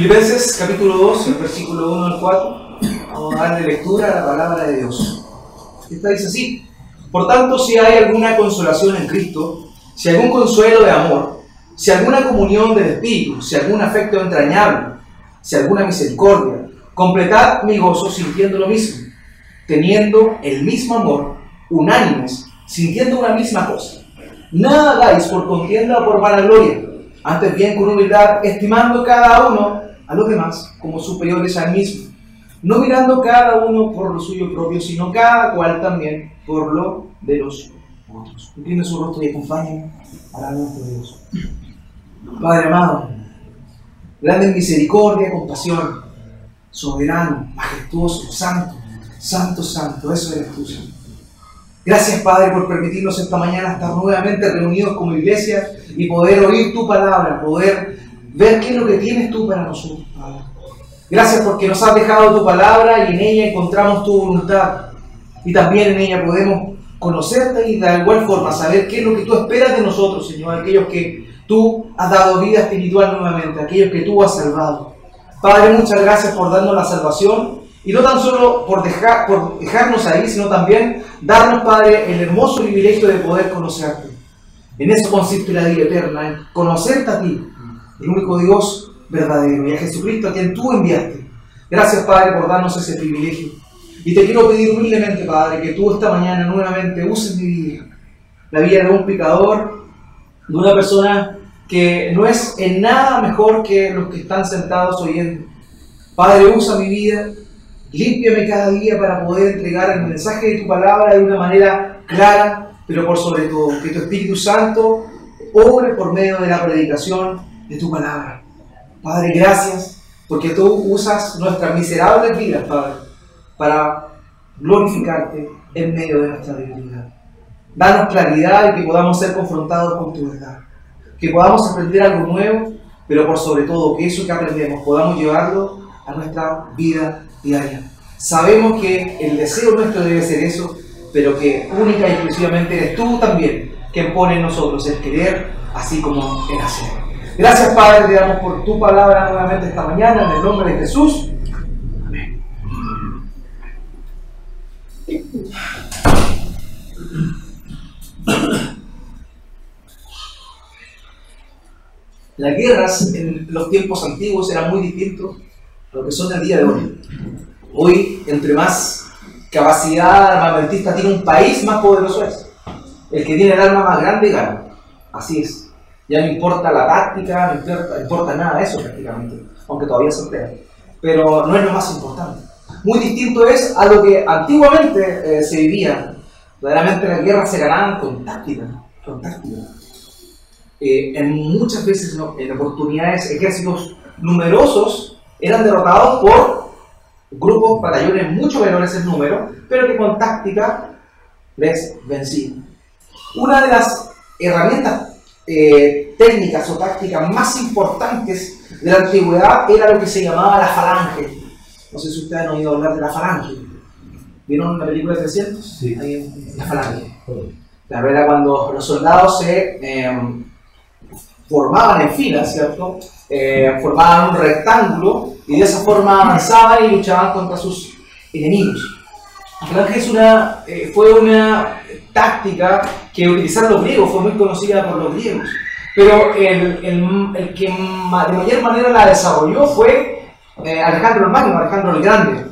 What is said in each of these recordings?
Filipenses capítulo 2, el versículo 1 al 4. Vamos a darle lectura a la palabra de Dios. Esta dice así. Por tanto, si hay alguna consolación en Cristo, si algún consuelo de amor, si alguna comunión del Espíritu, si algún afecto entrañable, si alguna misericordia, completad mi gozo sintiendo lo mismo, teniendo el mismo amor, unánimes, sintiendo una misma cosa. Nada hagáis por contienda o por vanagloria, antes bien con humildad, estimando cada uno a los demás como superiores al mismo, no mirando cada uno por lo suyo propio, sino cada cual también por lo de los otros. Inclina su rostro y acompáñame a nuestro Dios. Padre amado, grande en misericordia, compasión, soberano, majestuoso, santo, santo, santo, eso eres tú, Señor. Gracias, Padre, por permitirnos esta mañana estar nuevamente reunidos como iglesia y poder oír tu palabra, poder ver qué es lo que tienes tú para nosotros, Padre. Gracias porque nos has dejado tu palabra y en ella encontramos tu voluntad. Y también en ella podemos conocerte y de igual forma saber qué es lo que tú esperas de nosotros, Señor, aquellos que tú has dado vida espiritual nuevamente, aquellos que tú has salvado. Padre, muchas gracias por darnos la salvación y no tan solo por, dejar, por dejarnos ahí, sino también darnos, Padre, el hermoso privilegio de poder conocerte. En eso consiste la vida eterna, en conocerte a ti, el único Dios verdadero, y a Jesucristo a quien tú enviaste. Gracias, Padre, por darnos ese privilegio. Y te quiero pedir humildemente, Padre, que tú esta mañana nuevamente uses mi vida, la vida de un pecador, de una persona que no es en nada mejor que los que están sentados oyendo. Padre, usa mi vida, límpiame cada día para poder entregar el mensaje de tu palabra de una manera clara, pero por sobre todo, que tu Espíritu Santo obre por medio de la predicación de tu palabra. Padre, gracias, porque tú usas nuestras miserables vidas, Padre, para glorificarte en medio de nuestra debilidad. Danos claridad y que podamos ser confrontados con tu verdad que podamos aprender algo nuevo, pero por sobre todo que eso que aprendemos podamos llevarlo a nuestra vida diaria. Sabemos que el deseo nuestro debe ser eso, pero que única y exclusivamente eres tú también quien pone en nosotros el querer, así como el hacer. Gracias Padre, te damos por tu palabra nuevamente esta mañana, en el nombre de Jesús. Amén. Las guerras en los tiempos antiguos eran muy distintos a lo que son el día de hoy. Hoy, entre más capacidad armamentista tiene un país, más poderoso es. El que tiene el arma más grande gana. Así es. Ya no importa la táctica, no importa, importa nada de eso prácticamente, aunque todavía se emplea. Pero no es lo más importante. Muy distinto es a lo que antiguamente eh, se vivía. Verdaderamente las guerras se ganaban con táctica. Con táctica. Eh, en muchas veces, en oportunidades, ejércitos numerosos eran derrotados por grupos, batallones mucho menores en número, pero que con táctica les vencían. Una de las herramientas eh, técnicas o tácticas más importantes de la antigüedad era lo que se llamaba la falange. No sé si ustedes han oído hablar de la falange. ¿Vieron la película de 300? Sí. la falange. La verdad, cuando los soldados se eh, formaban en filas, ¿cierto? Eh, formaban un rectángulo y de esa forma avanzaban y luchaban contra sus enemigos. La es una, eh, fue una táctica que utilizaron los griegos, fue muy conocida por los griegos. Pero el, el, el que de mayor manera la desarrolló fue eh, Alejandro el Magno, Alejandro el Grande.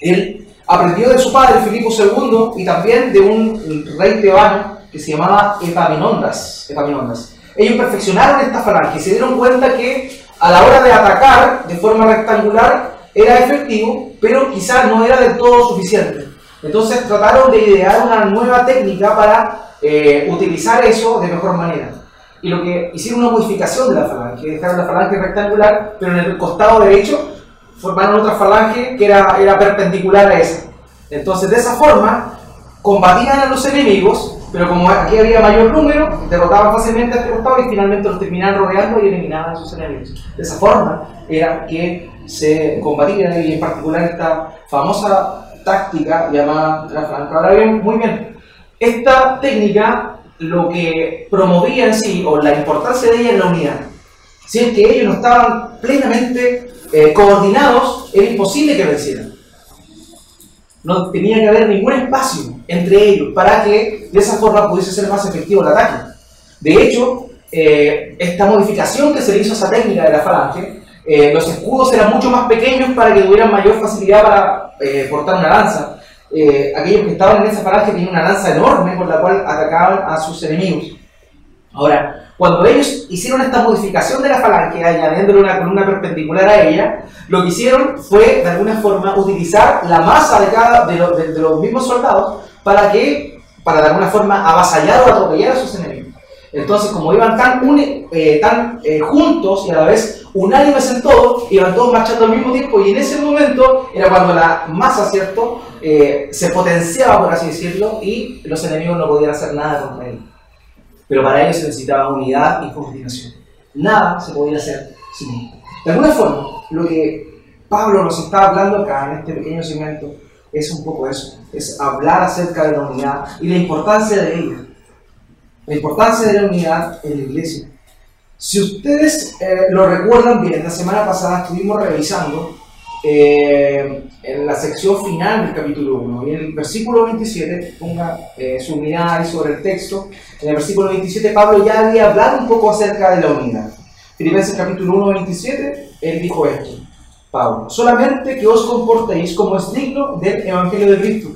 Él aprendió de su padre Filipo II y también de un rey tebano que se llamaba Epaminondas. Epaminondas ellos perfeccionaron esta falange y se dieron cuenta que a la hora de atacar de forma rectangular era efectivo, pero quizás no era del todo suficiente. Entonces trataron de idear una nueva técnica para eh, utilizar eso de mejor manera. Y lo que hicieron una modificación de la falange, dejaron la falange rectangular, pero en el costado derecho formaron otra falange que era, era perpendicular a esa. Entonces de esa forma combatían a los enemigos pero como aquí había mayor número, derrotaban fácilmente a este costado y finalmente los terminaban rodeando y eliminaban a sus enemigos. De esa forma era que se combatía y en particular esta famosa táctica llamada la franca. Ahora bien, muy bien, esta técnica lo que promovía en sí, o la importancia de ella es la unidad. Si es que ellos no estaban plenamente eh, coordinados, era imposible que vencieran. No tenía que haber ningún espacio entre ellos para que de esa forma pudiese ser más efectivo el ataque. De hecho, eh, esta modificación que se le hizo a esa técnica de la falange, eh, los escudos eran mucho más pequeños para que tuvieran mayor facilidad para portar una lanza. aquellos que estaban en esa falange tenían una lanza enorme con la cual atacaban a sus enemigos. Ahora, cuando ellos hicieron esta modificación de la falange, añadiéndole una columna perpendicular a ella, lo que hicieron fue, de alguna forma, utilizar la masa de, cada, de, los mismos soldados para que, para de alguna forma, avasallar o atropellar a sus enemigos. Entonces, como iban tan, eh, tan eh, juntos y a la vez unánimes en todo, iban todos marchando al mismo tiempo y en ese momento era cuando la masa, ¿cierto?, eh, se potenciaba, por así decirlo, y los enemigos no podían hacer nada contra él. Pero para ello se necesitaba unidad y coordinación. Nada se podía hacer sin esto. De alguna forma, lo que Pablo nos está hablando acá en este pequeño segmento es un poco eso, es hablar acerca de la unidad y la importancia de ella. La importancia de la unidad en la iglesia. Si ustedes eh, lo recuerdan bien, la semana pasada estuvimos revisando eh, en la sección final del capítulo 1. Y en el versículo 27, ponga eh, su mirada sobre el texto, en el versículo 27 Pablo ya había hablado un poco acerca de la unidad. Filipenses capítulo 1, 27, él dijo esto, Pablo, solamente que os comportéis como es digno del Evangelio de Cristo,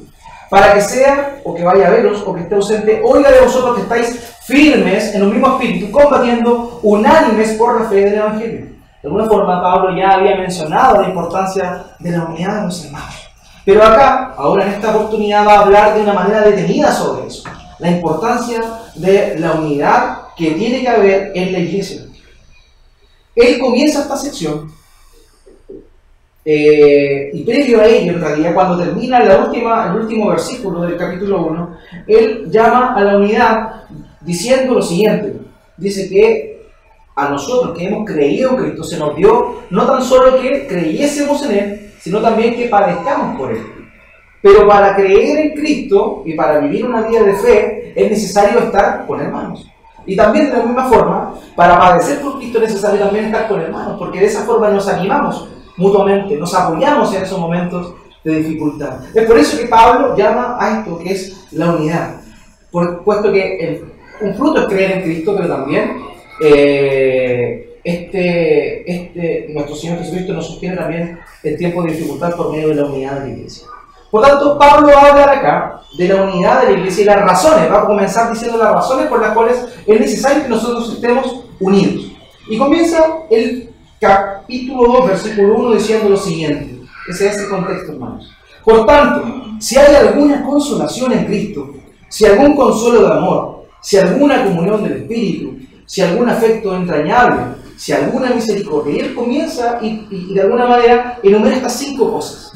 para que sea, o que vaya a veros, o que esté ausente, oiga de vosotros que estáis firmes en un mismo espíritu, combatiendo unánimes por la fe del Evangelio de alguna forma, Pablo ya había mencionado la importancia de la unidad de los hermanos. Pero acá, ahora en esta oportunidad, va a hablar de una manera detenida sobre eso. La importancia de la unidad que tiene que haber en la iglesia. Él comienza esta sección eh, y previo a ello, en realidad, cuando termina la última, el último versículo del capítulo 1, él llama a la unidad diciendo lo siguiente. Dice que a nosotros que hemos creído en Cristo se nos dio no tan solo que creyésemos en Él, sino también que padezcamos por Él. Pero para creer en Cristo y para vivir una vida de fe es necesario estar con hermanos. Y también de la misma forma, para padecer por Cristo es necesario también estar con hermanos, porque de esa forma nos animamos mutuamente, nos apoyamos en esos momentos de dificultad. Es por eso que Pablo llama a esto que es la unidad, puesto que un fruto es creer en Cristo, pero también eh, este, este, nuestro Señor Jesucristo nos sostiene también en tiempos de dificultad por medio de la unidad de la iglesia. Por tanto, Pablo va a hablar acá de la unidad de la iglesia y las razones, va a comenzar diciendo las razones por las cuales es necesario que nosotros estemos unidos. Y comienza el capítulo 2, versículo 1, diciendo lo siguiente. Ese es el contexto, hermanos. Por tanto, si hay alguna consolación en Cristo, si algún consuelo de amor, si alguna comunión del Espíritu, si algún afecto entrañable, si alguna misericordia. Y él comienza y, de alguna manera enumera estas cinco cosas.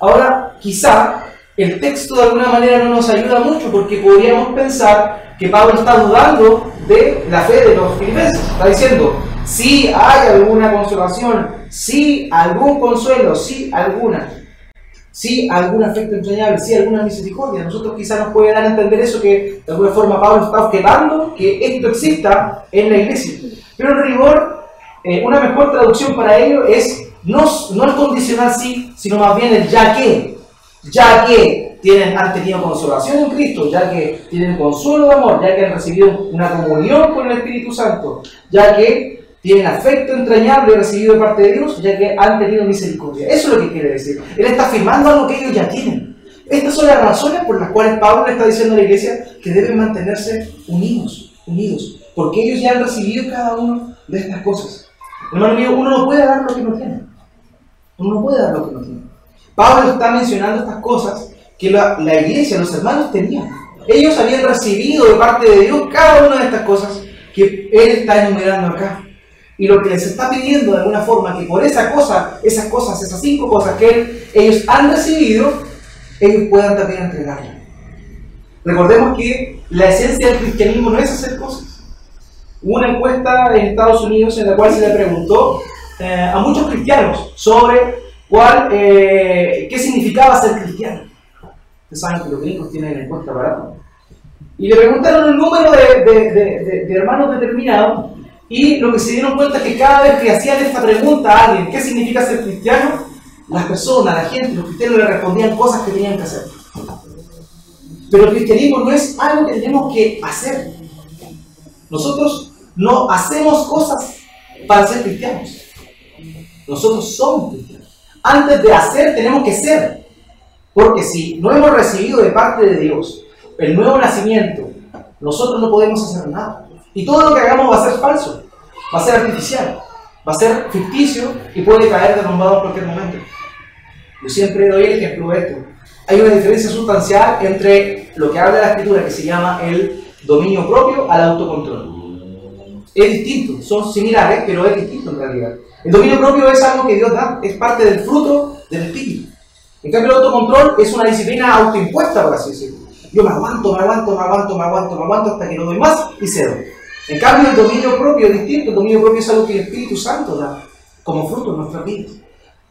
Ahora, quizá el texto de alguna manera no nos ayuda mucho porque podríamos pensar que Pablo está dudando de la fe de los filipenses. Está diciendo, si hay alguna consolación, si algún consuelo, si alguna sí algún afecto entrañable, sí alguna misericordia. Nosotros quizás nos puede dar a entender eso que de alguna forma Pablo está objetando que esto exista en la iglesia. Pero en rigor, eh, una mejor traducción para ello es no, no el condicional sí, sino más bien el ya que. Ya que tienen, han tenido consolación en Cristo, ya que tienen consuelo de amor, ya que han recibido una comunión con el Espíritu Santo, ya que tienen afecto entrañable recibido de parte de Dios, ya que han tenido misericordia. Eso es lo que quiere decir. Él está afirmando algo que ellos ya tienen. Estas son las razones por las cuales Pablo le está diciendo a la iglesia que deben mantenerse unidos, unidos, porque ellos ya han recibido cada uno de estas cosas. Hermano mío, uno no puede dar lo que no tiene. Uno no puede dar lo que no tiene. Pablo está mencionando estas cosas que la, la iglesia, los hermanos tenían. Ellos habían recibido de parte de Dios cada una de estas cosas que él está enumerando acá. Y lo que les está pidiendo de alguna forma, que por esa cosa, esas cosas, esas cinco cosas que ellos han recibido, ellos puedan también entregarla. Recordemos que la esencia del cristianismo no es hacer cosas. Hubo una encuesta en Estados Unidos en la cual se le preguntó eh, a muchos cristianos sobre cuál, eh, qué significaba ser cristiano. Ustedes saben que los gringos tienen la encuesta barata. Y le preguntaron el número de, de hermanos determinados Y lo que se dieron cuenta es que cada vez que hacían esta pregunta a alguien, ¿qué significa ser cristiano? Las personas, la gente, los cristianos le respondían cosas que tenían que hacer. Pero el cristianismo no es algo que tenemos que hacer. Nosotros no hacemos cosas para ser cristianos. Nosotros somos cristianos. Antes de hacer tenemos que ser. Porque si no hemos recibido de parte de Dios el nuevo nacimiento, nosotros no podemos hacer nada. Y todo lo que hagamos va a ser falso, va a ser artificial, va a ser ficticio y puede caer derrumbado en cualquier momento. Yo siempre doy el ejemplo de esto. Hay una diferencia sustancial entre lo que habla la escritura, que se llama el dominio propio, al autocontrol. Es distinto, son similares, pero es distinto en realidad. El dominio propio es algo que Dios da, es parte del fruto del espíritu. En cambio, el autocontrol es una disciplina autoimpuesta, por así decirlo. Yo me aguanto, me aguanto, me aguanto, me aguanto, me aguanto hasta que no doy más y cedo. En cambio, el dominio propio es distinto. El dominio propio es algo que el Espíritu Santo da como fruto en nuestras vidas.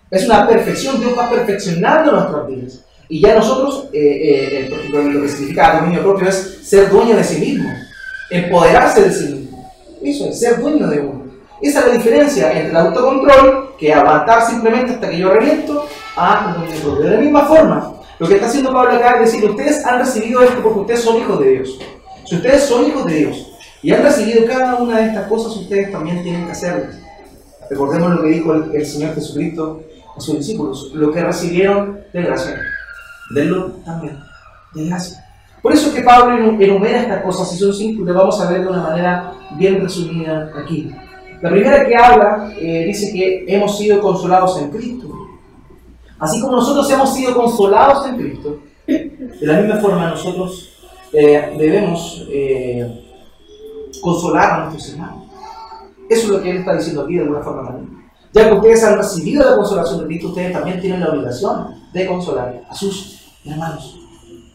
Es una perfección, Dios va perfeccionando nuestras vidas. Y ya nosotros, eh, eh, lo que significa dominio propio es ser dueño de sí mismo, empoderarse de sí mismo. Eso es ser dueño de uno. Esa es la diferencia entre el autocontrol, que aguantar simplemente hasta que yo reviento, a dominio propio. De la misma forma, lo que está haciendo Pablo acá es decir, ustedes han recibido esto porque ustedes son hijos de Dios. Si ustedes son hijos de Dios y han recibido cada una de estas cosas, ustedes también tienen que hacerlas. Recordemos lo que dijo el, Señor Jesucristo a sus discípulos, lo que recibieron de gracia, denlo también de gracia. Por eso es que Pablo enumera estas cosas, y son cinco, que vamos a ver de una manera bien resumida aquí. La primera que habla eh, dice que hemos sido consolados en Cristo. Así como nosotros hemos sido consolados en Cristo, de la misma forma nosotros eh, debemos eh, consolar a nuestros hermanos. Eso es lo que él está diciendo aquí de alguna forma también. Ya que ustedes han recibido la consolación de Cristo, ustedes también tienen la obligación de consolar a sus hermanos,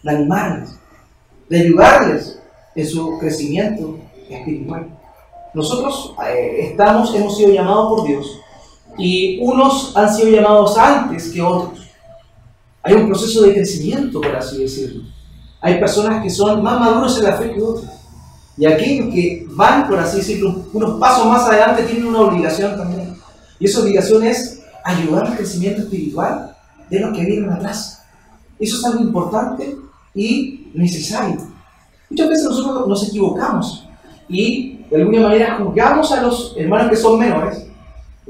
de animarles, de ayudarles en su crecimiento espiritual. Nosotros eh, estamos, hemos sido llamados por Dios y unos han sido llamados antes que otros. Hay un proceso de crecimiento, por así decirlo. Hay personas que son más maduros en la fe que otros. Y aquellos que van, por así decirlo, unos pasos más adelante tienen una obligación también. Y esa obligación es ayudar al crecimiento espiritual de los que vienen atrás. Eso es algo importante y necesario. Muchas veces nosotros nos equivocamos y de alguna manera juzgamos a los hermanos que son menores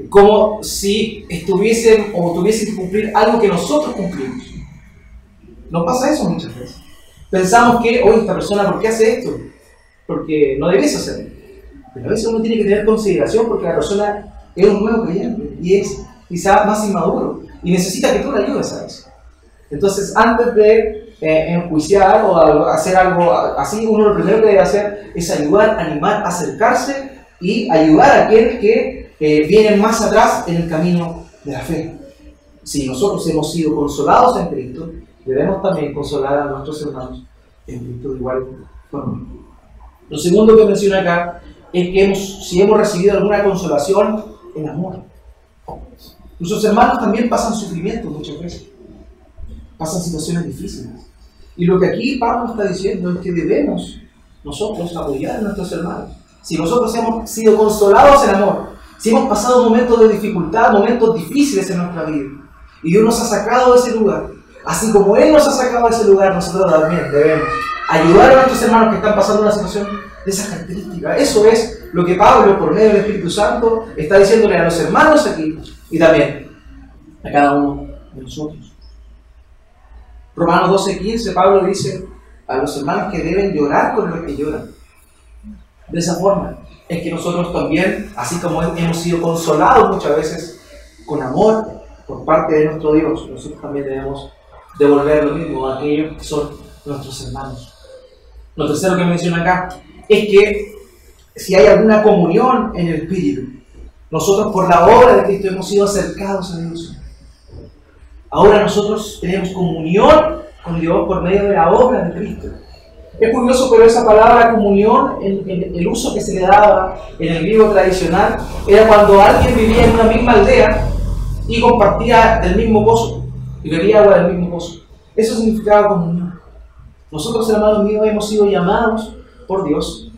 como si estuviesen o tuviesen que cumplir algo que nosotros cumplimos. No pasa eso muchas veces. Pensamos que, oye, esta persona, ¿por qué hace esto? Porque no debes hacerlo. Pero a veces uno tiene que tener consideración porque la persona es un nuevo creyente y es quizá más inmaduro y necesita que tú le ayudes a eso. Entonces, antes de eh, enjuiciar o hacer algo así, uno lo primero que debe hacer es ayudar, animar, acercarse y ayudar a aquel que vienen más atrás en el camino de la fe. Si nosotros hemos sido consolados en Cristo, debemos también consolar a nuestros hermanos en Cristo de igual forma. Lo segundo que menciona acá es que hemos, si hemos recibido alguna consolación en amor. Nuestros hermanos también pasan sufrimiento muchas veces, pasan situaciones difíciles. Y lo que aquí Pablo está diciendo es que debemos nosotros apoyar a nuestros hermanos. Si nosotros hemos sido consolados en amor, si hemos pasado momentos de dificultad, momentos difíciles en nuestra vida, y Dios nos ha sacado de ese lugar, así como Él nos ha sacado de ese lugar, nosotros también debemos ayudar a nuestros hermanos que están pasando una situación de esa característica. Eso es lo que Pablo, por medio del Espíritu Santo, está diciéndole a los hermanos aquí y también a cada uno de nosotros. Romanos 12:15, Pablo dice a los hermanos que deben llorar con los que lloran. De esa forma, es que nosotros también, así como hemos sido consolados muchas veces con amor por parte de nuestro Dios, nosotros también debemos devolver lo mismo a aquellos que son nuestros hermanos. Lo tercero que menciona acá es que si hay alguna comunión en el Espíritu, nosotros por la obra de Cristo hemos sido acercados a Dios. Ahora nosotros tenemos comunión con Dios por medio de la obra de Cristo. Es curioso, pero esa palabra comunión, el, uso que se le daba en el griego tradicional, era cuando alguien vivía en una misma aldea y compartía del mismo pozo y bebía agua del mismo pozo. Eso significaba comunión. Nosotros, hermanos míos, hemos sido llamados por Dios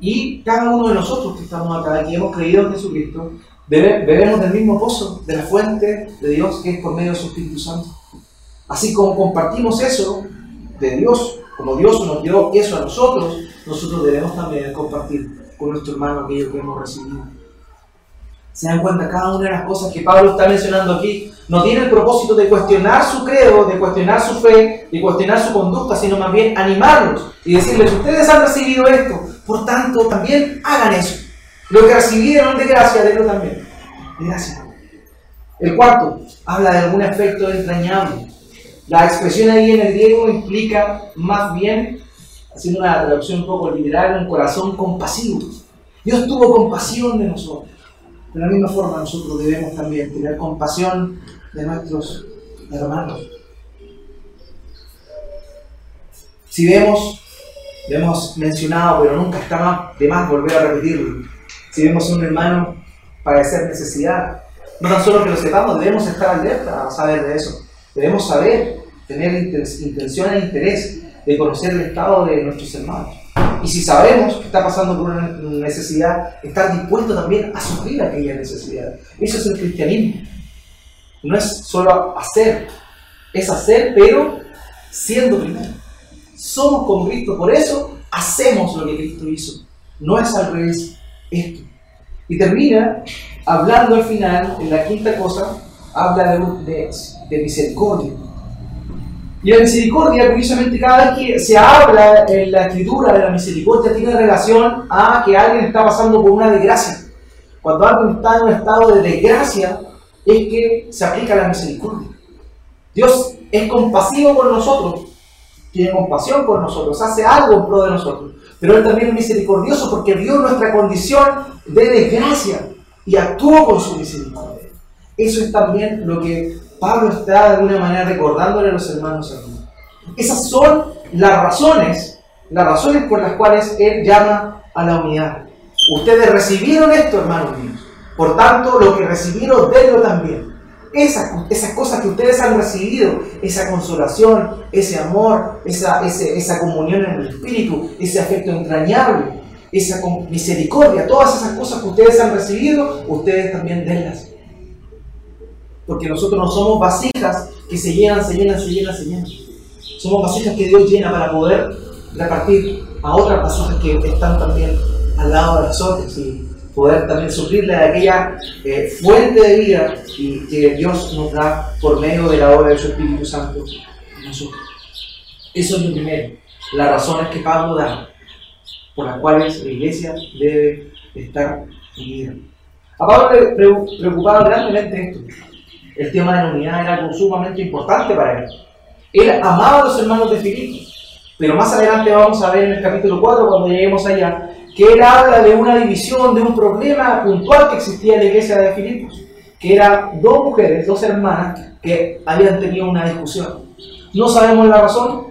Y cada uno de nosotros que estamos acá, que hemos creído en Jesucristo, bebemos del mismo pozo, de la fuente de Dios que es por medio de su Espíritu Santo. Así como compartimos eso de Dios, como Dios nos dio eso a nosotros, nosotros debemos también compartir con nuestro hermano aquello que hemos recibido. Se dan cuenta, cada una de las cosas que Pablo está mencionando aquí no tiene el propósito de cuestionar su credo, de cuestionar su fe, de cuestionar su conducta, sino más bien animarlos y decirles, ustedes han recibido esto, por tanto también hagan eso. Lo que recibieron de gracia, denlo también. De gracia. El cuarto, habla de algún efecto entrañable. La expresión ahí en el griego implica más bien, haciendo una traducción un poco literal, un corazón compasivo. Dios tuvo compasión de nosotros. De la misma forma nosotros debemos también tener compasión de nuestros hermanos. Si vemos, lo hemos mencionado, pero nunca está de más volver a repetirlo. Si vemos a un hermano padecer necesidad, no tan solo que lo sepamos, debemos estar alerta a saber de eso. Debemos saber, tener intención e interés de conocer el estado de nuestros hermanos. Y si sabemos que está pasando por una necesidad, estar dispuesto también a sufrir aquella necesidad. Eso es el cristianismo. No es solo hacer, es hacer, pero siendo primero. Somos con Cristo, por eso hacemos lo que Cristo hizo. No es al revés esto. Y termina hablando al final, en la quinta cosa, habla de, de misericordia. Y la misericordia, curiosamente, cada vez que se habla en la escritura de la misericordia, tiene relación a que alguien está pasando por una desgracia. Cuando alguien está en un estado de desgracia, es que se aplica la misericordia. Dios es compasivo con nosotros, tiene compasión con nosotros, hace algo en pro de nosotros. Pero Él también es misericordioso porque vio nuestra condición de desgracia y actuó con su misericordia. Eso es también lo que Pablo está de alguna manera recordándole a los hermanos aquí. Esas son las razones, las razones por las cuales Él llama a la unidad. Ustedes recibieron esto, hermanos míos. Por tanto, lo que recibieron, denlo también. Esas, cosas que ustedes han recibido, esa consolación, ese amor, esa, esa comunión en el Espíritu, ese afecto entrañable, esa misericordia, todas esas cosas que ustedes han recibido, ustedes también denlas porque nosotros no somos vasijas que se llenan, se llenan, se llenan, se llenan. Somos vasijas que Dios llena para poder repartir a otras vasijas que están también al lado de nosotros y poder también suplirle a aquella eh, fuente de vida que Dios nos da por medio de la obra de su Espíritu Santo en nosotros. Eso es lo primero, las razones que Pablo da por las cuales la iglesia debe estar unida. A Pablo le preocupaba grandemente esto el tema de la unidad era algo sumamente importante para él. Él amaba a los hermanos de Filipo, pero más adelante vamos a ver en el capítulo 4, cuando lleguemos allá, que él habla de una división, de un problema puntual que existía en la iglesia de Filipos, que eran dos mujeres, dos hermanas, que habían tenido una discusión. No sabemos la razón,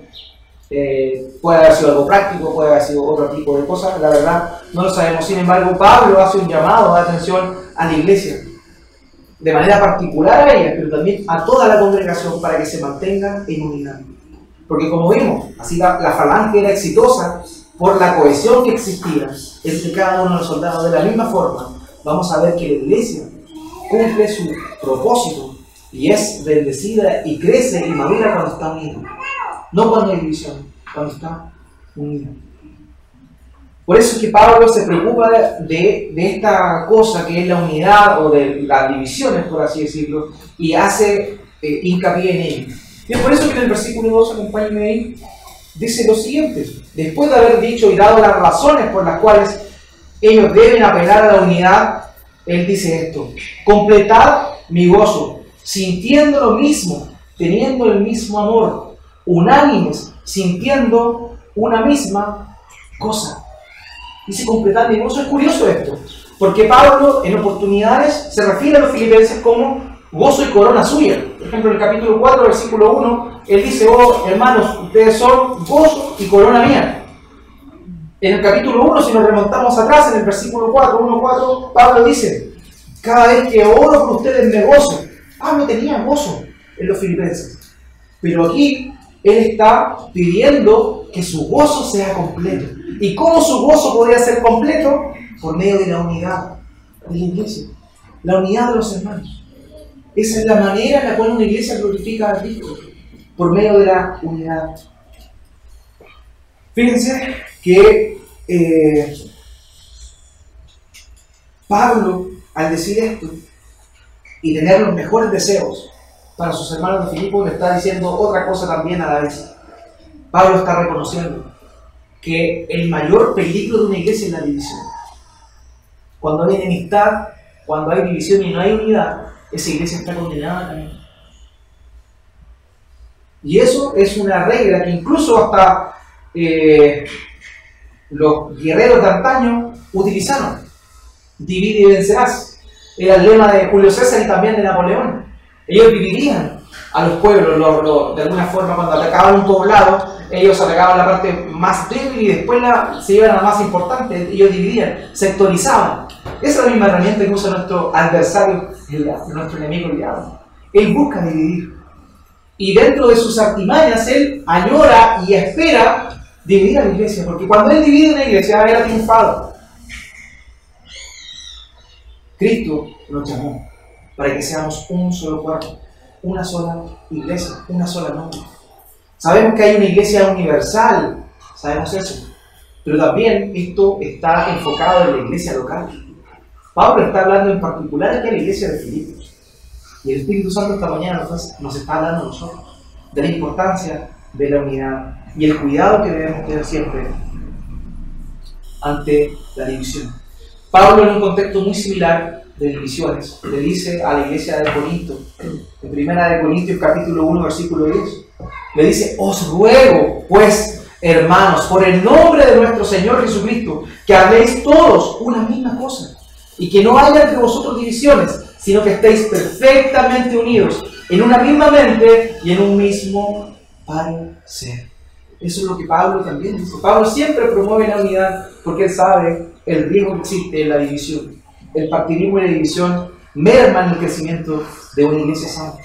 eh, puede haber sido algo práctico, puede haber sido otro tipo de cosas, la verdad no lo sabemos. Sin embargo, Pablo hace un llamado de atención a la iglesia de manera particular a ella, pero también a toda la congregación para que se mantenga en unidad. Porque como vimos, así la, falange era exitosa por la cohesión que existía entre cada uno de los soldados. De la misma forma, vamos a ver que la iglesia cumple su propósito y es bendecida y crece y madura cuando está unida. No cuando hay división, cuando está unida. Por eso es que Pablo se preocupa de, esta cosa que es la unidad o de las divisiones, por así decirlo, y hace eh, hincapié en ello. Y es por eso que en el versículo 2, acompáñenme ahí, dice lo siguiente, después de haber dicho y dado las razones por las cuales ellos deben apelar a la unidad, él dice esto, completad mi gozo, sintiendo lo mismo, teniendo el mismo amor, unánimes, sintiendo una misma cosa dice completar mi gozo. Es curioso esto, porque Pablo en oportunidades se refiere a los filipenses como gozo y corona suya. Por ejemplo, en el capítulo 4, versículo 1, él dice, oh hermanos, ustedes son gozo y corona mía. En el capítulo 1, si nos remontamos atrás, en el versículo 4, 1, 4, Pablo dice, cada vez que oro por ustedes me gozo. Pablo tenía gozo en los filipenses. Pero aquí Él está pidiendo que su gozo sea completo. ¿Y cómo su gozo podría ser completo? Por medio de la unidad de la iglesia, la unidad de los hermanos. Esa es la manera en la cual una iglesia glorifica a Cristo, por medio de la unidad. Fíjense que eh, Pablo, al decir esto y tener los mejores deseos para sus hermanos de Filipo, le está diciendo otra cosa también a la vez. Pablo está reconociendo que el mayor peligro de una iglesia es la división. Cuando hay enemistad, cuando hay división y no hay unidad, esa iglesia está condenada también. Y eso es una regla que incluso hasta eh, los guerreros de antaño utilizaron. Divide y vencerás. Era el lema de Julio César y también de Napoleón. Ellos dividían a los pueblos, de alguna forma, cuando atacaban un poblado, ellos atacaban la parte más débil y después la, se iban a la más importante, ellos dividían, sectorizaban. Esa es la misma herramienta que usa nuestro adversario, nuestro enemigo el diablo. Él busca dividir. Y dentro de sus artimañas, él añora y espera dividir a la iglesia, porque cuando él divide una iglesia, él ha triunfado. Cristo nos llamó para que seamos un solo cuerpo, una sola iglesia, una sola nombre. Sabemos que hay una iglesia universal, sabemos eso, pero también esto está enfocado en la iglesia local. Pablo está hablando en particular aquí a la iglesia de Filipos. Y el Espíritu Santo esta mañana nos, está hablando a nosotros de la importancia de la unidad y el cuidado que debemos tener siempre ante la división. Pablo en un contexto muy similar de divisiones le dice a la iglesia de Corinto, en primera de Corintios capítulo 1 versículo 10, le dice, os ruego pues hermanos, por el nombre de nuestro Señor Jesucristo, que habléis todos una misma cosa y que no haya entre vosotros divisiones, sino que estéis perfectamente unidos en una misma mente y en un mismo parecer. Eso es lo que Pablo también dice. Pablo siempre promueve la unidad porque él sabe el riesgo que existe en la división. El partidismo y la división merman el crecimiento de una iglesia santa.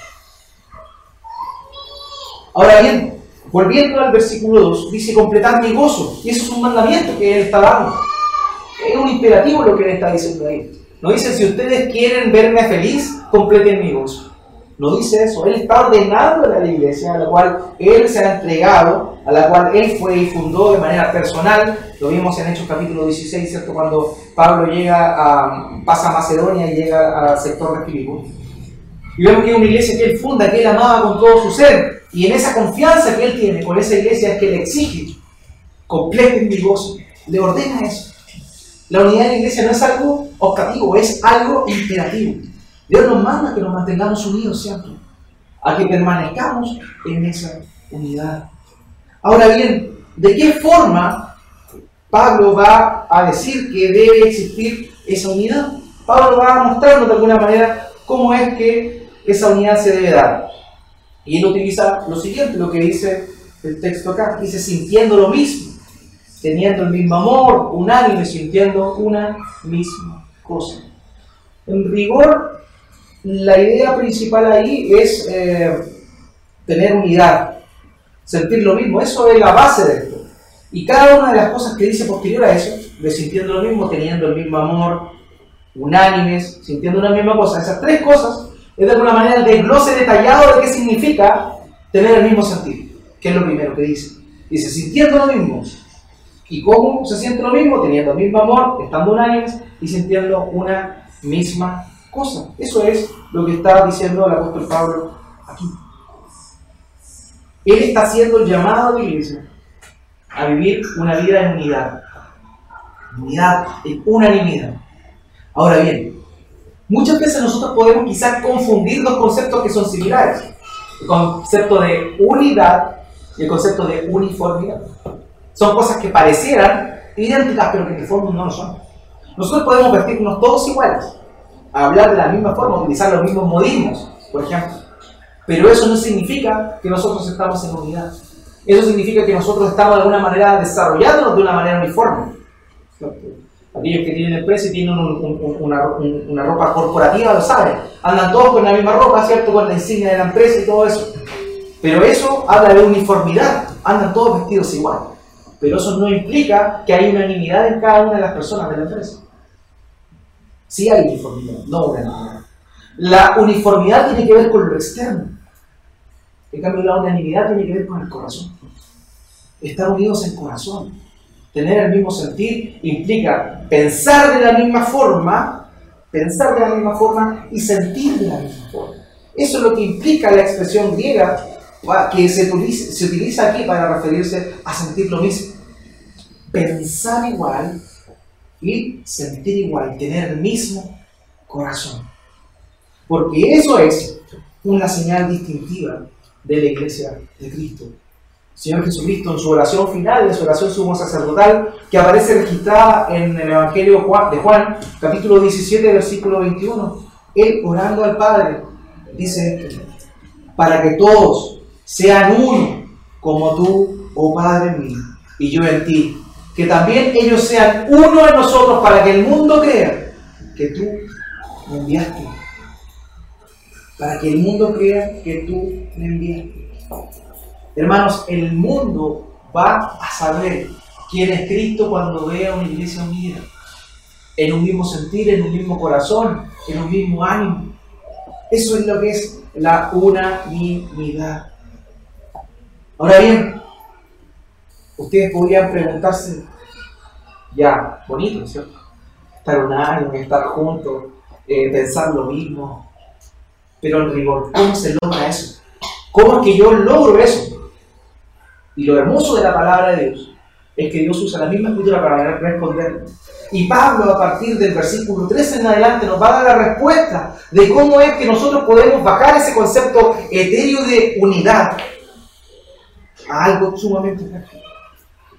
Ahora bien, volviendo al versículo 2, dice completar mi gozo. Y eso es un mandamiento que él está dando. Es un imperativo lo que él está diciendo ahí. No dice, si ustedes quieren verme feliz, completen mi gozo. No dice eso. Él está ordenando a la iglesia a la cual él se ha entregado, a la cual él fue y fundó de manera personal. Lo vimos en Hechos capítulo 16, ¿cierto? Cuando Pablo llega a, pasa a Macedonia y llega al sector de Filipo. Y vemos que es una iglesia que él funda, que él amaba con todo su ser. Y en esa confianza que él tiene con esa iglesia es que le exige, completen mi gozo. Le ordena eso. La unidad de la iglesia no es algo optativo, es algo imperativo. Dios nos manda que nos mantengamos unidos siempre, a que permanezcamos en esa unidad. Ahora bien, ¿de qué forma Pablo va a decir que debe existir esa unidad? Pablo va a mostrarnos de alguna manera cómo es que esa unidad se debe dar. Y él utiliza lo siguiente, lo que dice el texto acá, dice sintiendo lo mismo, teniendo el mismo amor, unánime, sintiendo una misma cosa. En rigor, la idea principal ahí es eh, tener unidad, sentir lo mismo, eso es la base de esto. Y cada una de las cosas que dice posterior a eso, de sintiendo lo mismo, teniendo el mismo amor, unánimes, sintiendo una misma cosa, esas tres cosas es de alguna manera el desglose detallado de qué significa tener el mismo sentido, que es lo primero que dice. Dice, sintiendo lo mismo. ¿Y cómo se siente lo mismo? Teniendo el mismo amor, estando unánimes y sintiendo una misma cosa. Eso es lo que está diciendo el apóstol Pablo aquí. Él está haciendo el llamado a la iglesia a vivir una vida en unidad. Unidad, en unanimidad. Ahora bien, Muchas veces nosotros podemos quizás confundir dos conceptos que son similares. El concepto de unidad y el concepto de uniformidad. Son cosas que parecieran idénticas, pero que en el fondo no lo son. Nosotros podemos vestirnos todos iguales, hablar de la misma forma, utilizar los mismos modismos, por ejemplo. Pero eso no significa que nosotros estamos en unidad. Eso significa que nosotros estamos de alguna manera desarrollándonos de una manera uniforme. Aquellos que tienen empresa y tienen una, ropa corporativa lo saben. Andan todos con la misma ropa, ¿cierto? Con la insignia de la empresa y todo eso. Pero eso habla de uniformidad, andan todos vestidos igual. Pero eso no implica que hay unanimidad en cada una de las personas de la empresa. Sí hay uniformidad, no unanimidad. La uniformidad tiene que ver con lo externo. En cambio, la unanimidad tiene que ver con el corazón. Estar unidos en corazón. Tener el mismo sentir implica pensar de la misma forma, pensar de la misma forma y sentir de la misma forma. Eso es lo que implica la expresión griega que se utiliza, se utiliza aquí para referirse a sentir lo mismo. Pensar igual y sentir igual, tener el mismo corazón. Porque eso es una señal distintiva de la iglesia de Cristo. Señor Jesucristo en su oración final, en su oración sumo sacerdotal, que aparece registrada en el Evangelio de Juan, capítulo 17, versículo 21, él orando al Padre, dice, para que todos sean uno, como tú, oh Padre mío, y yo en ti, que también ellos sean uno en nosotros, para que el mundo crea que tú me enviaste. Para que el mundo crea que tú me enviaste. Hermanos, el mundo va a saber quién es Cristo cuando vea una iglesia unida, en un mismo sentir, en un mismo corazón, en un mismo ánimo. Eso es lo que es la unanimidad. Ahora bien, ustedes podrían preguntarse, ya, bonito, ¿cierto? Estar unánime, estar juntos, eh, pensar lo mismo, pero en rigor, ¿cómo se logra eso? ¿Cómo es que yo logro eso? Y lo hermoso de la palabra de Dios es que Dios usa la misma escritura para responder. Y Pablo, a partir del versículo 13 en adelante, nos va a dar la respuesta de cómo es que nosotros podemos bajar ese concepto etéreo de unidad a algo sumamente práctico.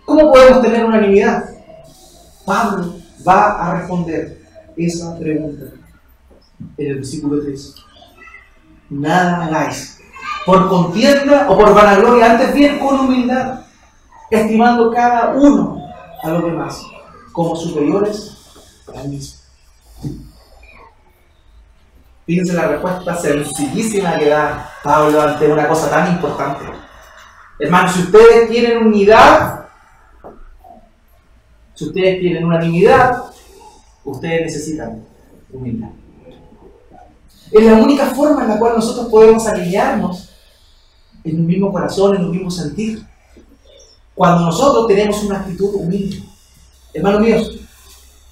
¿Cómo podemos tener unanimidad? Pablo va a responder esa pregunta en el versículo 13. Nada hagáis por contienda o por vanagloria, antes bien con humildad, estimando cada uno a los demás como superiores al mismo. Fíjense la respuesta sencillísima que da Pablo ante una cosa tan importante. Hermanos, si ustedes quieren unidad, si ustedes quieren unanimidad, ustedes necesitan humildad. Es la única forma en la cual nosotros podemos alinearnos en un mismo corazón, en un mismo sentir. Cuando nosotros tenemos una actitud humilde. Hermanos míos,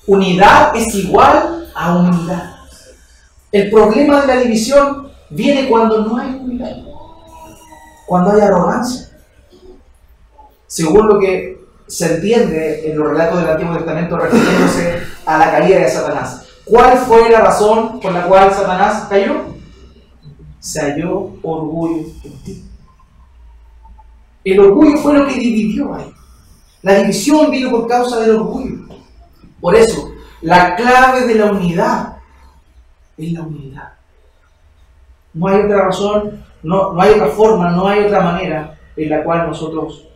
unidad es igual a humildad. El problema de la división viene cuando no hay humildad, cuando hay arrogancia. Según lo que se entiende en los relatos del Antiguo Testamento refiriéndose a la caída de Satanás. ¿Cuál fue la razón por la cual Satanás cayó? Se halló orgullo en ti. El orgullo fue lo que dividió ahí. La división vino por causa del orgullo. Por eso, la clave de la unidad es la unidad. No hay otra razón, no, no hay otra forma, no hay otra manera en la cual nosotros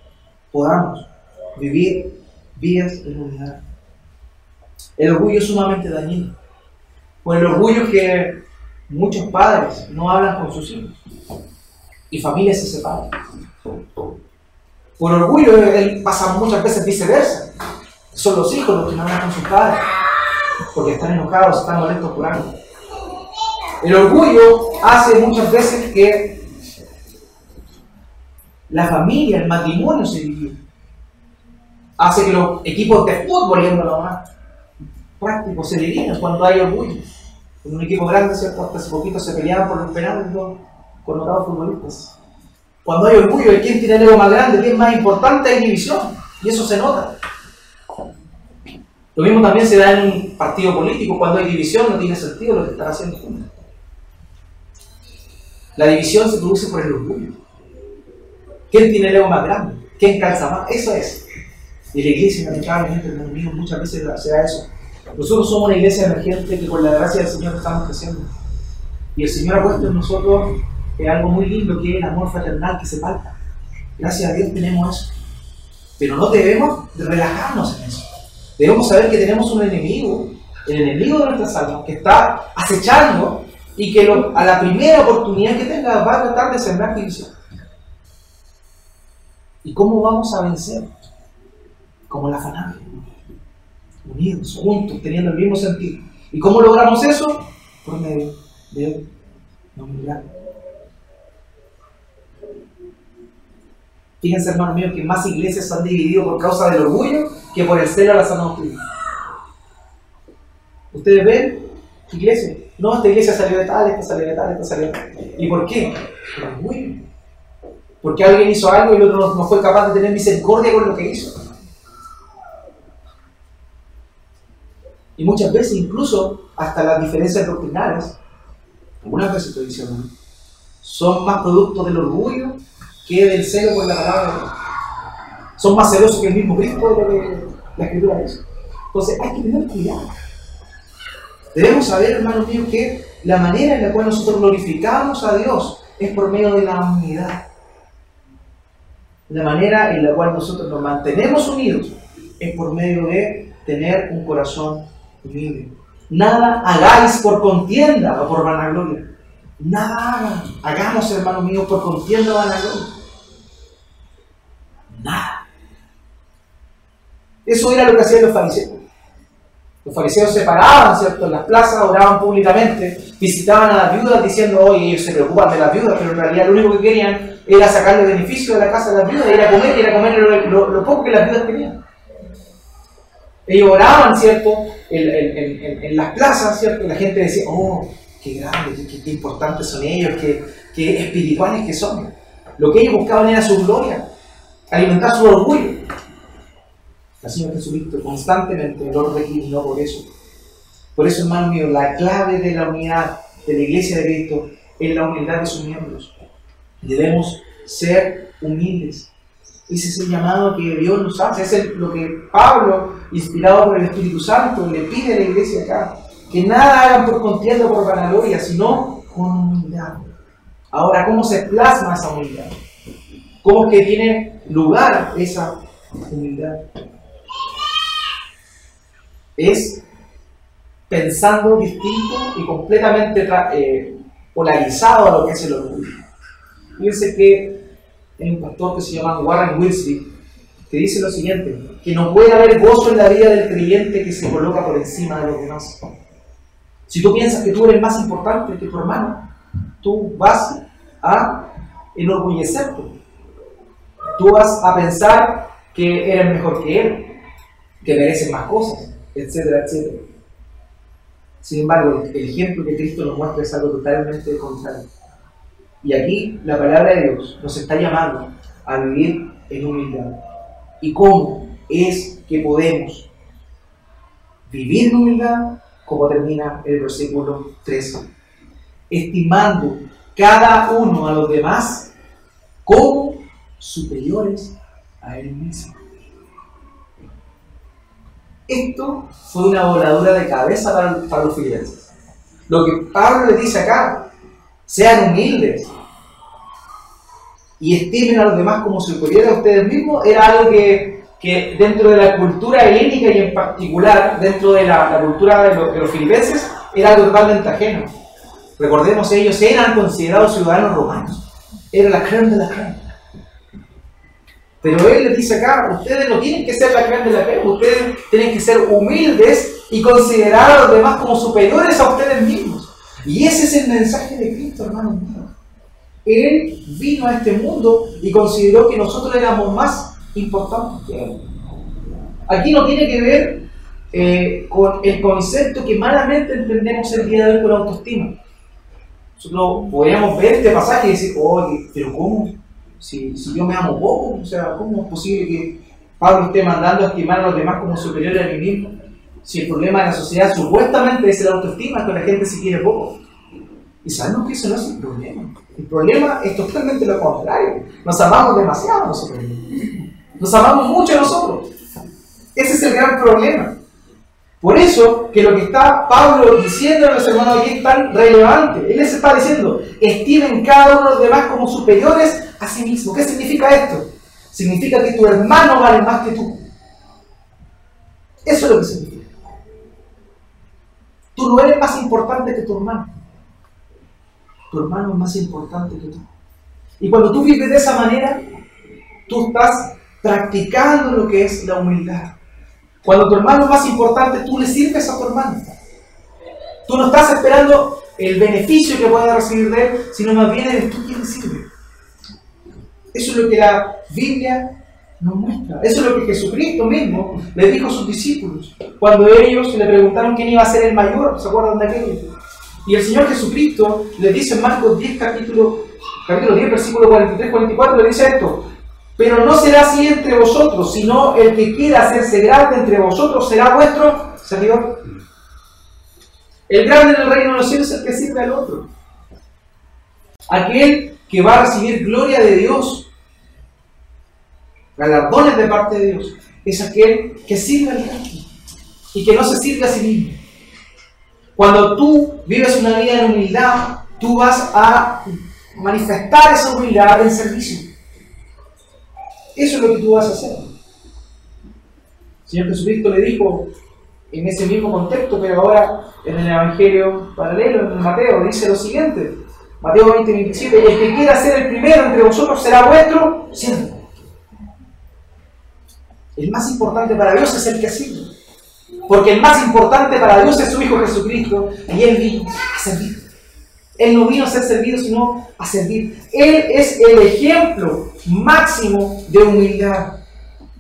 podamos vivir vidas de unidad. El orgullo es sumamente dañino. Por el orgullo que muchos padres no hablan con sus hijos y familias se separan. Por orgullo, él pasa muchas veces viceversa. Son los hijos los que no hablan con sus padres, porque están enojados, están molestos por algo. El orgullo hace muchas veces que la familia, el matrimonio se divide. Hace que los equipos de fútbol, yendo más prácticos, se dividen cuando hay orgullo. En un equipo grande, ¿cierto? Hasta hace poquito se peleaban por los penales otros futbolistas. Cuando hay orgullo de quién tiene el ego más grande, quién es más importante, hay división. Y eso se nota. Lo mismo también se da en un partido político. Cuando hay división no tiene sentido lo que están haciendo juntos. La división se produce por el orgullo. ¿Quién tiene el ego más grande? ¿Quién calza más? Eso es. Y la iglesia, lamentablemente, míos, muchas veces se da eso. Nosotros somos una iglesia emergente que con la gracia del Señor estamos creciendo. Y el Señor ha puesto en nosotros es algo muy lindo que es el amor fraternal que se palpa. Gracias a Dios tenemos eso. Pero no debemos relajarnos en eso. Debemos saber que tenemos un enemigo, el enemigo de nuestras almas, que está acechando y que a la primera oportunidad que tenga va a tratar de sembrar división. ¿Y cómo vamos a vencer? Como la fanática. Unidos, juntos, teniendo el mismo sentido. ¿Y cómo logramos eso? Por medio de la humildad. Fíjense, hermanos míos, que más iglesias se han dividido por causa del orgullo que por el celo a la sana doctrina. Ustedes ven, iglesia, no, esta iglesia salió de tal, esta salió de tal, esta salió de tal. ¿Y por qué? Por orgullo. Porque alguien hizo algo y el otro no fue capaz de tener misericordia con lo que hizo. Y muchas veces, incluso hasta las diferencias doctrinales, algunas veces estoy diciendo, son más producto del orgullo que del celo por la palabra de Dios. Son más celosos que el mismo Cristo de lo que la Escritura dice. Entonces hay que tener cuidado. Debemos saber, hermanos míos, que la manera en la cual nosotros glorificamos a Dios es por medio de la unidad. La manera en la cual nosotros nos mantenemos unidos es por medio de tener un corazón humilde. Nada hagáis por contienda o por vanagloria. Nada. Hagamos, hermanos míos, por contienda o vanagloria. Nada. Eso era lo que hacían los fariseos. Los fariseos se paraban, ¿cierto? En las plazas, oraban públicamente, visitaban a las viudas diciendo, oye, ellos se preocupan de las viudas, pero en realidad lo único que querían era sacarle beneficio de la casa de las viudas, era comer, era comer lo, poco que las viudas tenían. Ellos oraban, ¿cierto? En, las plazas, ¿cierto? La gente decía, oh, qué grandes, qué, importantes son ellos, qué, qué espirituales que son. Lo que ellos buscaban era su gloria, alimentar su orgullo. El Señor Jesucristo constantemente lo requirió por eso. Por eso, hermano mío, la clave de la unidad de la iglesia de Cristo es la humildad de sus miembros. Debemos ser humildes. Ese es el llamado que Dios nos hace. Es lo que Pablo, inspirado por el Espíritu Santo, le pide a la iglesia acá. Que nada hagan por contienda o por vanagloria, sino con humildad. Ahora, ¿cómo se plasma esa humildad? ¿Cómo es que tiene lugar esa humildad? es pensando distinto y completamente eh, polarizado a lo que es el orgullo. Fíjense que hay un pastor que se llama Warren Wilson que dice lo siguiente, que no puede haber gozo en la vida del creyente que se coloca por encima de los demás. Si tú piensas que tú eres más importante que tu hermano, tú vas a enorgullecerte. Tú vas a pensar que eres mejor que él, que mereces más cosas etcétera, etcétera. Sin embargo, el ejemplo que Cristo nos muestra es algo totalmente contrario. Y aquí la palabra de Dios nos está llamando a vivir en humildad. ¿Y cómo es que podemos vivir en humildad? Como termina el versículo 13. Estimando cada uno a los demás como superiores a él mismo. Esto fue una voladura de cabeza para, los filipenses. Lo que Pablo les dice acá, sean humildes y estimen a los demás como superiores a ustedes mismos, era algo que, dentro de la cultura helénica y en particular dentro de la, cultura de, de, los filipenses era algo totalmente ajeno. Recordemos, ellos eran considerados ciudadanos romanos. Era la crema de la crema. Pero él les dice acá, ustedes no tienen que ser la crema de la crema, ustedes tienen que ser humildes y considerar a los demás como superiores a ustedes mismos. Y ese es el mensaje de Cristo, hermano mío. Él vino a este mundo y consideró que nosotros éramos más importantes que Él. Aquí no tiene que ver eh, con el concepto que malamente entendemos el día de hoy con la autoestima. Nosotros podríamos ver este pasaje y decir, oye, pero ¿cómo? Si, yo me amo poco, o sea, ¿cómo es posible que Pablo esté mandando a estimar a los demás como superiores a mí mismo? Si el problema de la sociedad supuestamente es la autoestima, que la gente se quiere poco. Y sabemos que eso no es el problema. El problema es totalmente lo contrario. Nos amamos demasiado nosotros. Nos amamos mucho nosotros. Ese es el gran problema. Por eso que lo que está Pablo diciendo a los hermanos aquí es tan relevante. Él les está diciendo, estimen cada uno de los demás como superiores a sí mismo. ¿Qué significa esto? Significa que tu hermano vale más que tú. Eso es lo que significa. Tú no eres más importante que tu hermano. Tu hermano es más importante que tú. Y cuando tú vives de esa manera, tú estás practicando lo que es la humildad. Cuando tu hermano es más importante, tú le sirves a tu hermano. Tú no estás esperando el beneficio que pueda recibir de él, sino más bien eres tú quien sirve. Eso es lo que la Biblia nos muestra. Eso es lo que Jesucristo mismo le dijo a sus discípulos. Cuando ellos le preguntaron quién iba a ser el mayor, ¿se acuerdan de aquello? Y el Señor Jesucristo le dice en Marcos 10, capítulo, capítulo 10, versículo 43-44, le dice esto. Pero no será así entre vosotros, sino el que quiera hacerse grande entre vosotros será vuestro servidor. El grande en el reino de los cielos es el que sirve al otro. Aquel que va a recibir gloria de Dios, galardones de parte de Dios, es aquel que sirve al resto y que no se sirve a sí mismo. Cuando tú vives una vida en humildad, tú vas a manifestar esa humildad en servicio. Eso es lo que tú vas a hacer. El Señor Jesucristo le dijo en ese mismo contexto, pero ahora en el Evangelio paralelo, en Mateo, dice lo siguiente. Mateo 20, 27, el que quiera ser el primero entre vosotros será vuestro siervo. El más importante para Dios es el que sirve. Porque el más importante para Dios es su Hijo Jesucristo y Él vino a servir. Él no vino a ser servido, sino a servir. Él es el ejemplo máximo de humildad.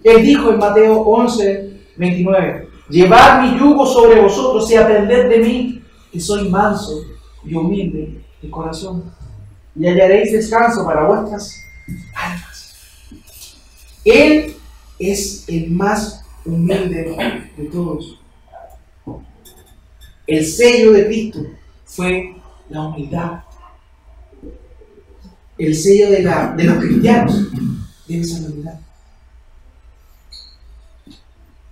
Él dijo en Mateo 11, 29, Llevad mi yugo sobre vosotros y aprended de mí, que soy manso y humilde de corazón, y hallaréis descanso para vuestras almas. Él es el más humilde de todos. El sello de Cristo fue la humildad. El sello de, la, de los cristianos debe ser la humildad.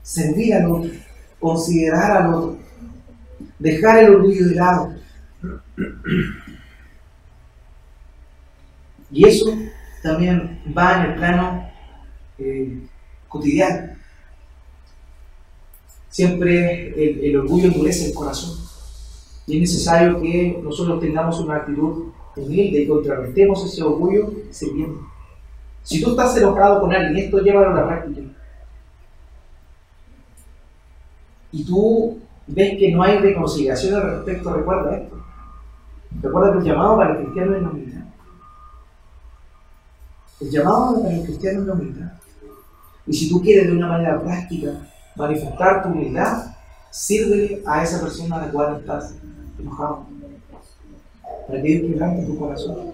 Servir al otro, considerar al otro, dejar el orgullo de lado. Y eso también va en el plano eh, cotidiano. Siempre el, el orgullo endurece el corazón. Y es necesario que nosotros tengamos una actitud humilde y contrarrestemos ese orgullo sirviendo. Si tú estás enojado con alguien, esto llévalo a la práctica. Y tú ves que no hay reconciliación al respecto, recuerda esto. Recuerda que el llamado para el cristiano es la humildad. El llamado para el cristiano es la humildad. Y si tú quieres de una manera práctica manifestar tu humildad, sírvele a esa persona a la cual estás enojado. Para que Dios quebrante tu corazón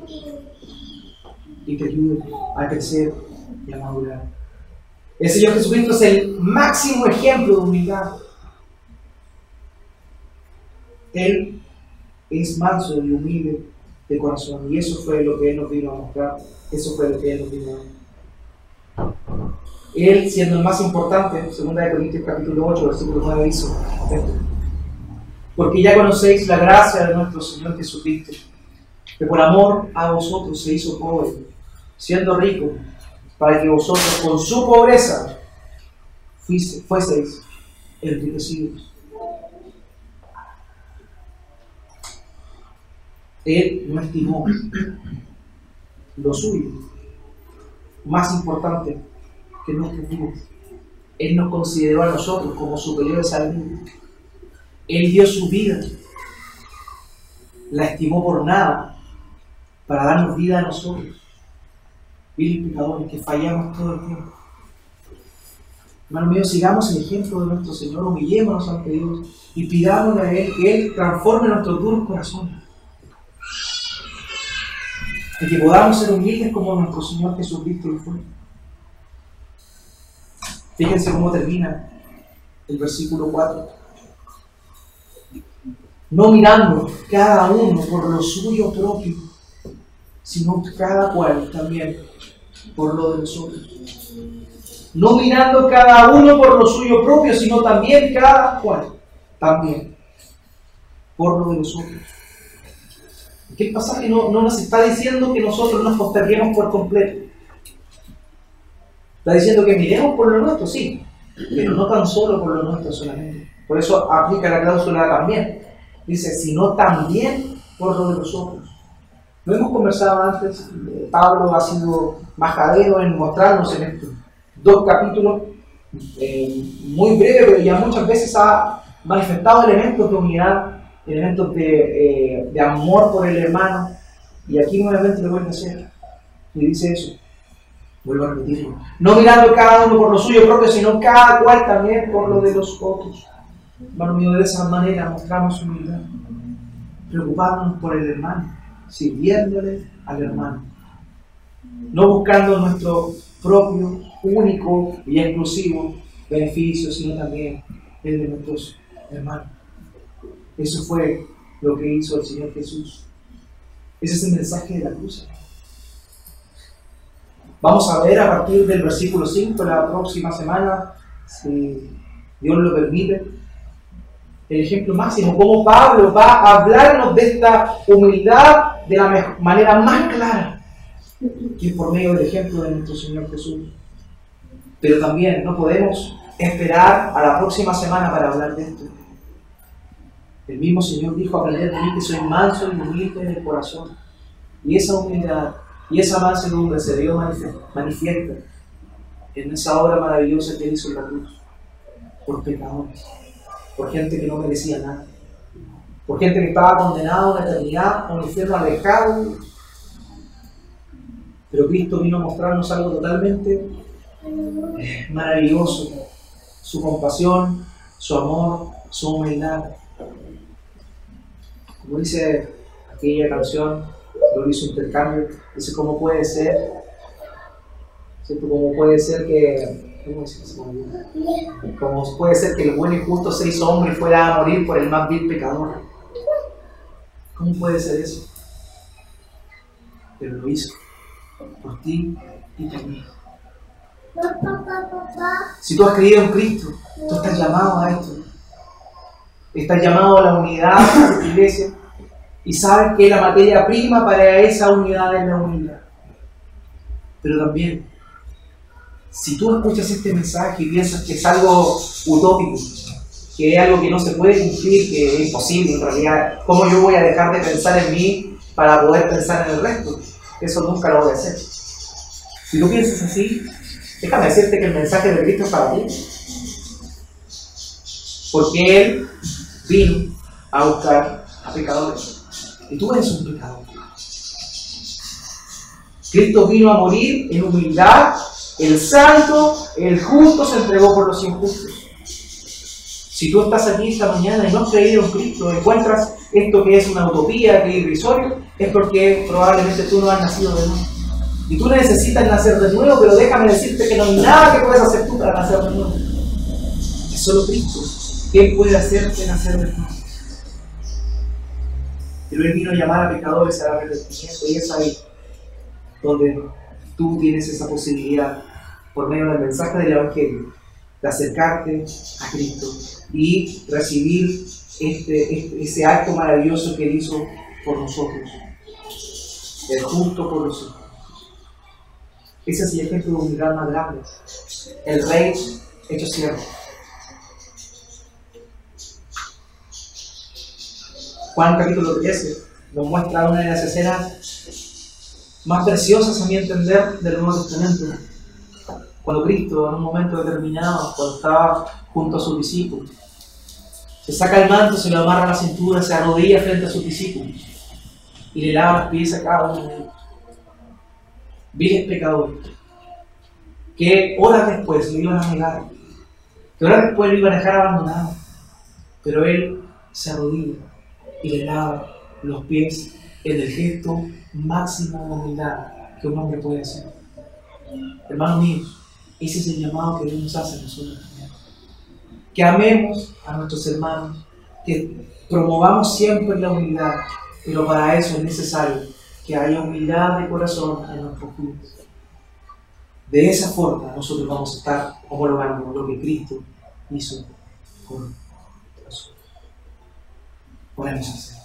y te ayude a crecer y a madurar. El Señor Jesucristo es el máximo ejemplo de humildad. Él es manso y humilde de corazón. Y eso fue lo que Él nos vino a mostrar. Eso fue lo que Él nos vino a mostrar. Él, siendo el más importante, 2 Corintios capítulo 8, versículo 9 dice, porque ya conocéis la gracia de nuestro Señor Jesucristo, que por amor a vosotros se hizo pobre, siendo rico, para que vosotros con su pobreza fueseis enriquecidos. Él no estimó lo suyo, más importante que nuestros vidas. Él nos consideró a nosotros como superiores al mundo. Él dio su vida, la estimó por nada, para darnos vida a nosotros, viles pecadores que fallamos todo el tiempo. Hermano mío, sigamos el ejemplo de nuestro Señor, humillémonos ante Dios y pidámosle a Él que Él transforme nuestros duros corazones. Y que podamos ser humildes como nuestro Señor Jesucristo lo fue. Fíjense cómo termina el versículo 4 no mirando cada uno por lo suyo propio, sino cada cual también por lo de nosotros. No mirando cada uno por lo suyo propio, sino también cada cual también por lo de nosotros. ¿Qué pasaje no, no nos está diciendo que nosotros nos posterguemos por completo? Está diciendo que miremos por lo nuestro, sí, pero no tan solo por lo nuestro solamente. Por eso aplica la cláusula también Dice, sino también por lo de los otros. Lo hemos conversado antes, Pablo ha sido majadero en mostrarnos en estos dos capítulos, eh, muy breve, pero ya muchas veces ha manifestado elementos de unidad, elementos de, eh, de amor por el hermano, y aquí nuevamente lo vuelve a hacer, y dice eso, vuelvo a repetirlo, no mirando cada uno por lo suyo propio, sino cada cual también por lo de los otros. Hermano mío, de esa manera mostramos humildad, preocupándonos por el hermano, sirviéndole al hermano, no buscando nuestro propio, único y exclusivo beneficio, sino también el de nuestros hermanos. Eso fue lo que hizo el Señor Jesús. Ese es el mensaje de la cruz. Vamos a ver a partir del versículo 5 la próxima semana, si Dios lo permite, el ejemplo máximo, cómo Pablo va a hablarnos de esta humildad de la manera más clara, que por medio del ejemplo de nuestro Señor Jesús. Pero también no podemos esperar a la próxima semana para hablar de esto. El mismo Señor dijo, aprender de mí que soy manso y humilde en el corazón. Y esa humildad y esa mansedumbre se dio manifiesta en esa obra maravillosa que hizo la cruz por pecadores por gente que no merecía nada, por gente que estaba condenada a una eternidad, a un infierno alejado. Pero Cristo vino a mostrarnos algo totalmente maravilloso, su compasión, su amor, su humildad. Como dice aquella canción, lo hizo intercambio, dice cómo puede ser, ¿Cómo puede ser que como puede ser que el bueno y justo se hizo hombre y fuera a morir por el más vil pecador. ¿Cómo puede ser eso? Pero lo hizo por ti y por mí. Si tú has creído en Cristo, tú estás llamado a esto. Estás llamado a la unidad de tu iglesia y sabes que la materia prima para esa unidad es la unidad. Pero también si tú escuchas este mensaje y piensas que es algo utópico, que es algo que no se puede cumplir, que es imposible en realidad, ¿cómo yo voy a dejar de pensar en mí para poder pensar en el resto? Eso nunca lo voy a hacer. Si tú piensas así, déjame decirte que el mensaje de Cristo es para ti. Porque Él vino a buscar a pecadores. Y tú eres un pecador. Cristo vino a morir en humildad el santo, el justo se entregó por los injustos. Si tú estás aquí esta mañana y no has creído en Cristo, encuentras esto que es una utopía, que es irrisorio, es porque probablemente tú no has nacido de nuevo. Y tú necesitas nacer de nuevo, pero déjame decirte que no hay nada que puedas hacer tú para nacer de nuevo. Es solo Cristo. ¿Qué puede hacerte nacer de nuevo? Pero Él vino a llamar a pecadores a la arrepentimiento y es ahí donde tú tienes esa posibilidad por medio del mensaje del Evangelio, de acercarte a Cristo y recibir este, este, ese acto maravilloso que Él hizo por nosotros, el justo por nosotros. Ese es el ejemplo de humildad más grande. El rey hecho siervo. Juan capítulo 13 nos muestra una de las escenas más preciosas a mi entender del Nuevo Testamento cuando Cristo en un momento determinado, cuando estaba junto a sus discípulos, se saca el manto, se lo amarra a la cintura, se arrodilla frente a sus discípulos y le lava los pies a cada uno de ellos. Viles pecadores, que horas después lo iban a negar, que horas después lo iban a dejar abandonado, pero él se arrodilla y le lava los pies en el gesto máximo de humildad que un hombre puede hacer. Hermanos míos, ese es el llamado que Dios nos hace a nosotros también. Que amemos a nuestros hermanos, que promovamos siempre la humildad, pero para eso es necesario que haya humildad de corazón en nuestros vidas. De esa forma nosotros vamos a estar homologando lo que Cristo hizo con nosotros. Oremos